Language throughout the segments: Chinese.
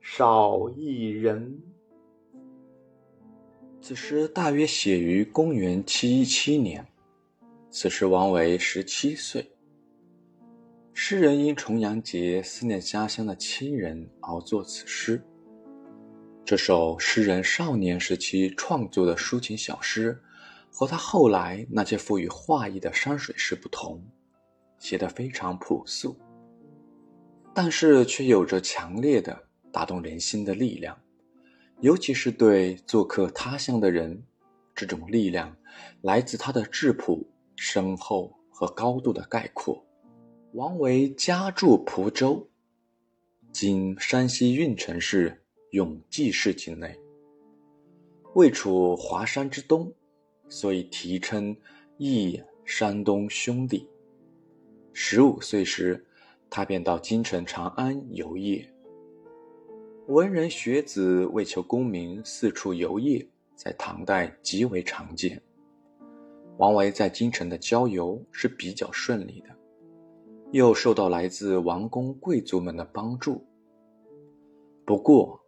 少一人。此诗大约写于公元七一七年，此时王维十七岁。诗人因重阳节思念家乡的亲人而作此诗。这首诗人少年时期创作的抒情小诗。和他后来那些赋予画意的山水诗不同，写得非常朴素，但是却有着强烈的打动人心的力量，尤其是对做客他乡的人，这种力量来自他的质朴、深厚和高度的概括。王维家住蒲州，今山西运城市永济市境内，位处华山之东。所以题称忆山东兄弟。十五岁时，他便到京城长安游业。文人学子为求功名四处游业，在唐代极为常见。王维在京城的郊游是比较顺利的，又受到来自王公贵族们的帮助。不过，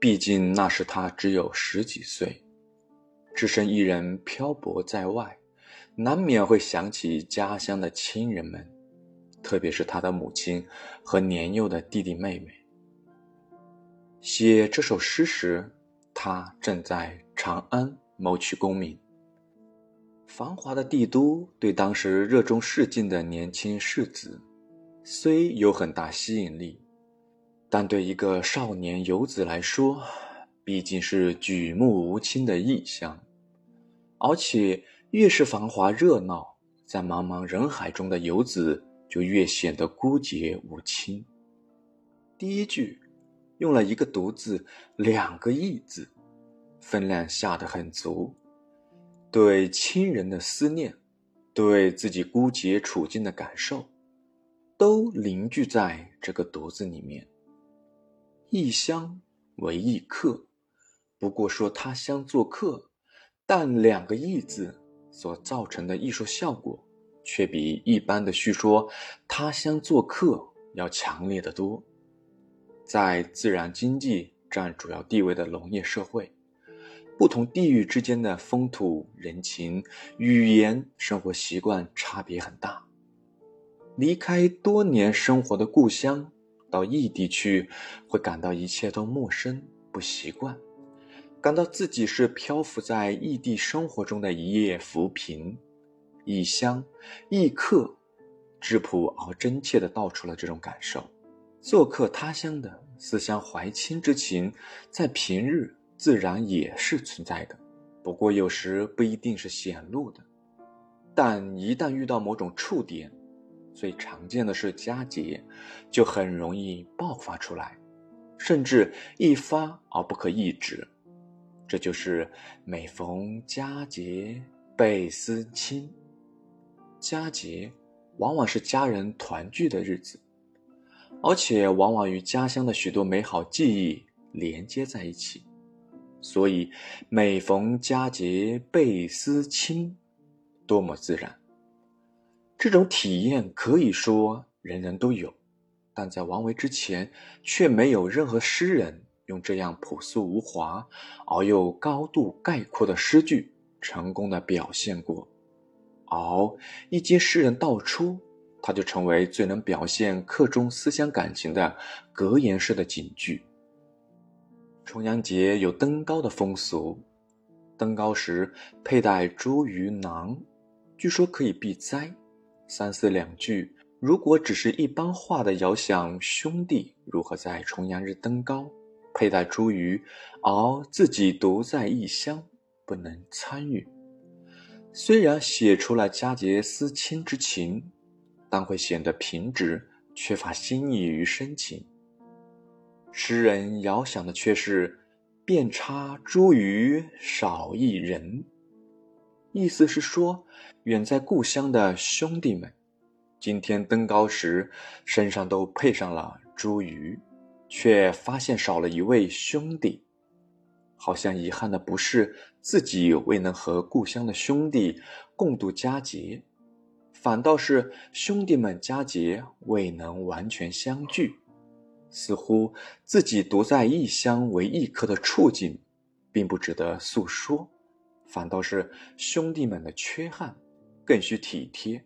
毕竟那时他只有十几岁。只身一人漂泊在外，难免会想起家乡的亲人们，特别是他的母亲和年幼的弟弟妹妹。写这首诗时，他正在长安谋取功名。繁华的帝都对当时热衷仕进的年轻士子，虽有很大吸引力，但对一个少年游子来说，毕竟是举目无亲的异乡，而且越是繁华热闹，在茫茫人海中的游子就越显得孤寂无亲。第一句用了一个“独”字，两个“异”字，分量下得很足，对亲人的思念，对自己孤寂处境的感受，都凝聚在这个“独”字里面。异乡为异客。不过说他乡做客，但两个“异”字所造成的艺术效果，却比一般的叙说他乡做客要强烈的多。在自然经济占主要地位的农业社会，不同地域之间的风土人情、语言、生活习惯差别很大。离开多年生活的故乡，到异地去，会感到一切都陌生、不习惯。感到自己是漂浮在异地生活中的一叶浮萍，异乡、异客，质朴而真切地道出了这种感受。做客他乡的思乡怀亲之情，在平日自然也是存在的，不过有时不一定是显露的，但一旦遇到某种触点，最常见的是佳节，就很容易爆发出来，甚至一发而不可抑制。这就是每逢佳节倍思亲。佳节往往是家人团聚的日子，而且往往与家乡的许多美好记忆连接在一起，所以每逢佳节倍思亲，多么自然。这种体验可以说人人都有，但在王维之前，却没有任何诗人。用这样朴素无华而又高度概括的诗句，成功的表现过。而一经诗人道出，它就成为最能表现客中思乡感情的格言式的警句。重阳节有登高的风俗，登高时佩戴茱萸囊，据说可以避灾。三四两句，如果只是一般化的遥想兄弟如何在重阳日登高。佩戴茱萸，而自己独在异乡，不能参与。虽然写出了佳节思亲之情，但会显得平直，缺乏新意与深情。诗人遥想的却是“遍插茱萸少一人”，意思是说，远在故乡的兄弟们，今天登高时身上都配上了茱萸，却发现少了一位兄弟，好像遗憾的不是自己未能和故乡的兄弟共度佳节。反倒是兄弟们佳节未能完全相聚，似乎自己独在异乡为异客的处境，并不值得诉说。反倒是兄弟们的缺憾，更需体贴。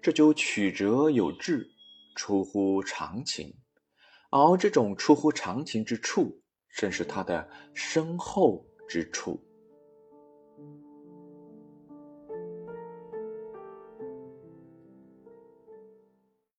这就曲折有致，出乎常情。而这种出乎常情之处，正是他的深厚之处。